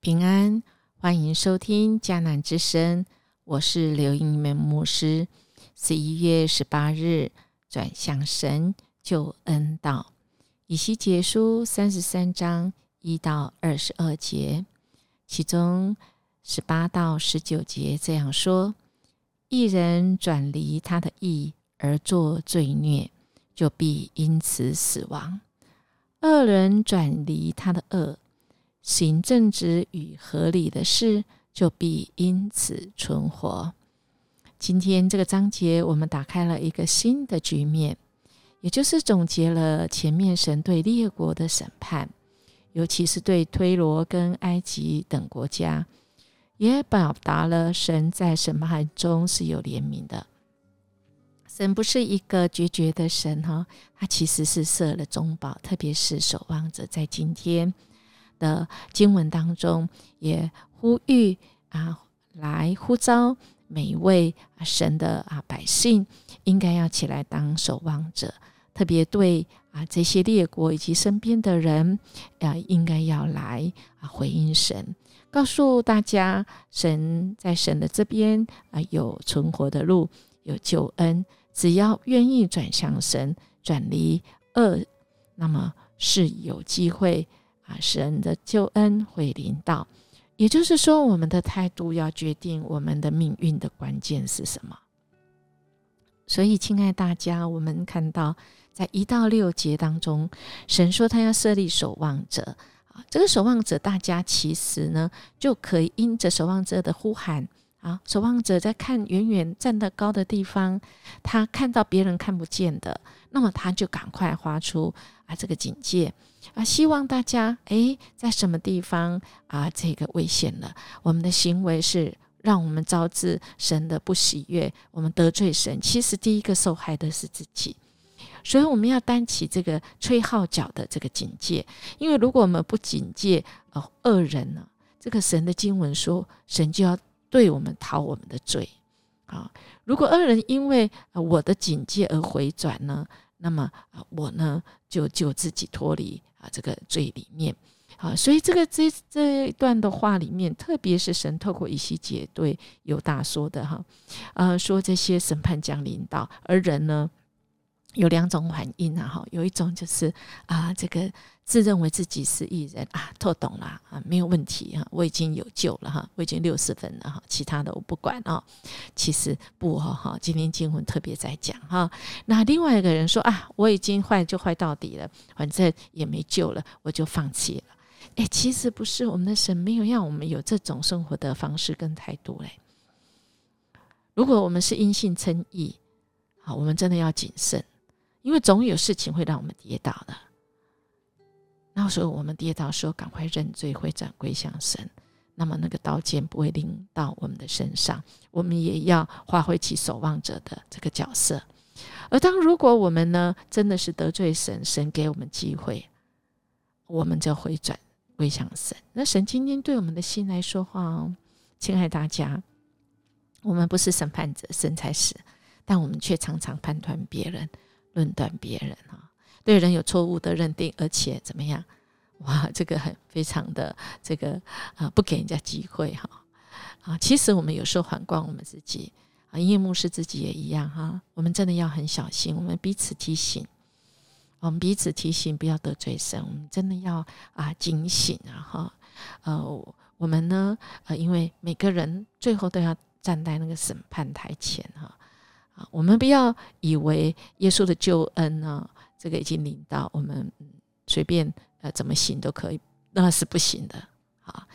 平安，欢迎收听迦南之声，我是刘英门牧师。十一月十八日，转向神救恩道，以西结书三十三章一到二十二节，其中十八到十九节这样说：一人转离他的义而作罪孽，就必因此死亡；二人转离他的恶。行正直与合理的事，就必因此存活。今天这个章节，我们打开了一个新的局面，也就是总结了前面神对列国的审判，尤其是对推罗跟埃及等国家，也表达了神在审判中是有怜悯的。神不是一个决绝的神哈，他其实是设了中保，特别是守望者，在今天。的经文当中，也呼吁啊，来呼召每一位神的啊百姓，应该要起来当守望者，特别对啊这些列国以及身边的人，啊，应该要来啊回应神，告诉大家，神在神的这边啊有存活的路，有救恩，只要愿意转向神，转离恶，那么是有机会。啊，神的救恩会临到，也就是说，我们的态度要决定我们的命运的关键是什么。所以，亲爱大家，我们看到在一到六节当中，神说他要设立守望者啊，这个守望者，大家其实呢就可以因着守望者的呼喊啊，守望者在看远远站得高的地方，他看到别人看不见的，那么他就赶快发出啊这个警戒。啊，希望大家诶，在什么地方啊？这个危险了，我们的行为是让我们招致神的不喜悦，我们得罪神。其实第一个受害的是自己，所以我们要担起这个吹号角的这个警戒。因为如果我们不警戒，哦，恶人呢，这个神的经文说，神就要对我们讨我们的罪。啊，如果恶人因为我的警戒而回转呢，那么啊，我呢就就自己脱离。啊，这个罪里面，啊，所以这个这这一段的话里面，特别是神透过一些解对犹大说的哈，呃，说这些审判将临到，而人呢？有两种反应啊，哈，有一种就是啊，这个自认为自己是艺人啊，透懂了啊，没有问题哈，我已经有救了哈，我已经六十分了哈，其他的我不管啊。其实不哈哈，今天经文特别在讲哈。那另外一个人说啊，我已经坏就坏到底了，反正也没救了，我就放弃了。哎，其实不是，我们的神没有让我们有这种生活的方式跟态度嘞。如果我们是因信称义，好，我们真的要谨慎。因为总有事情会让我们跌倒的，那时候我们跌倒的时候，赶快认罪，回转归向神，那么那个刀剑不会临到我们的身上。我们也要发挥起守望者的这个角色。而当如果我们呢，真的是得罪神，神给我们机会，我们就回转归向神。那神今天对我们的心来说话哦，亲爱大家，我们不是审判者，神才是，但我们却常常判断别人。论断别人啊，对人有错误的认定，而且怎么样？哇，这个很非常的这个啊，不给人家机会哈啊！其实我们有时候反观我们自己啊，因为牧师自己也一样哈，我们真的要很小心，我们彼此提醒，我们彼此提醒，不要得罪神，我们真的要啊警醒啊哈呃，我们呢呃，因为每个人最后都要站在那个审判台前哈啊。我们不要以为耶稣的救恩呢，这个已经领到我们随便呃怎么行都可以，那是不行的啊！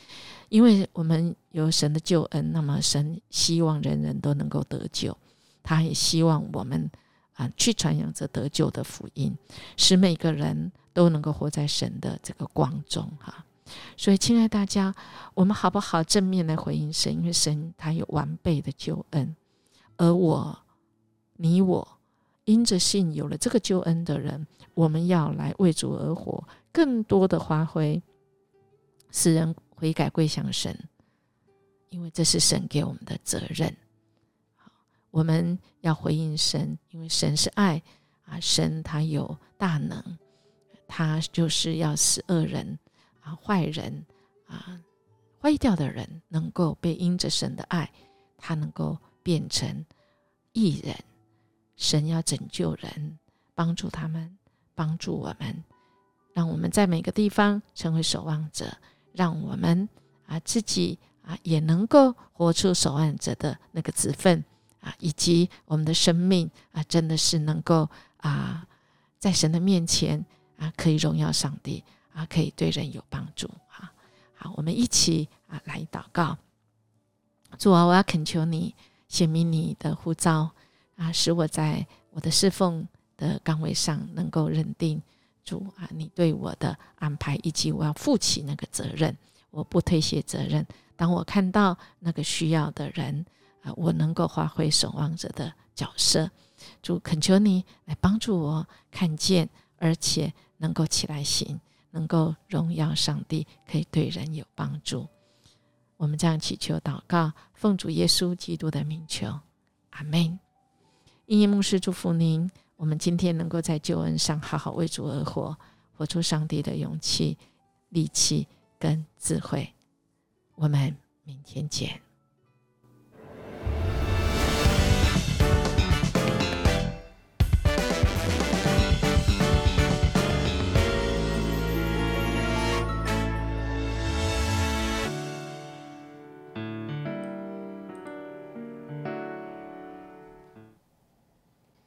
因为我们有神的救恩，那么神希望人人都能够得救，他也希望我们啊去传扬这得救的福音，使每个人都能够活在神的这个光中哈。所以，亲爱大家，我们好不好正面来回应神？因为神他有完备的救恩，而我。你我因着信有了这个救恩的人，我们要来为主而活，更多的发挥使人悔改归向神，因为这是神给我们的责任。我们要回应神，因为神是爱啊，神他有大能，他就是要使恶人啊、坏人啊坏掉的人能够被因着神的爱，他能够变成艺人。神要拯救人，帮助他们，帮助我们，让我们在每个地方成为守望者，让我们啊自己啊也能够活出守望者的那个子分啊，以及我们的生命啊，真的是能够啊在神的面前啊可以荣耀上帝啊，可以对人有帮助啊。好，我们一起啊来祷告，主啊，我要恳求你显明你的呼召。啊，使我在我的侍奉的岗位上能够认定主啊，你对我的安排，以及我要负起那个责任，我不推卸责任。当我看到那个需要的人啊，我能够发挥守望者的角色。主恳求你来帮助我看见，而且能够起来行，能够荣耀上帝，可以对人有帮助。我们这样祈求祷告，奉主耶稣基督的名求，阿门。音乐牧师祝福您。我们今天能够在救恩上好好为主而活，活出上帝的勇气、力气跟智慧。我们明天见。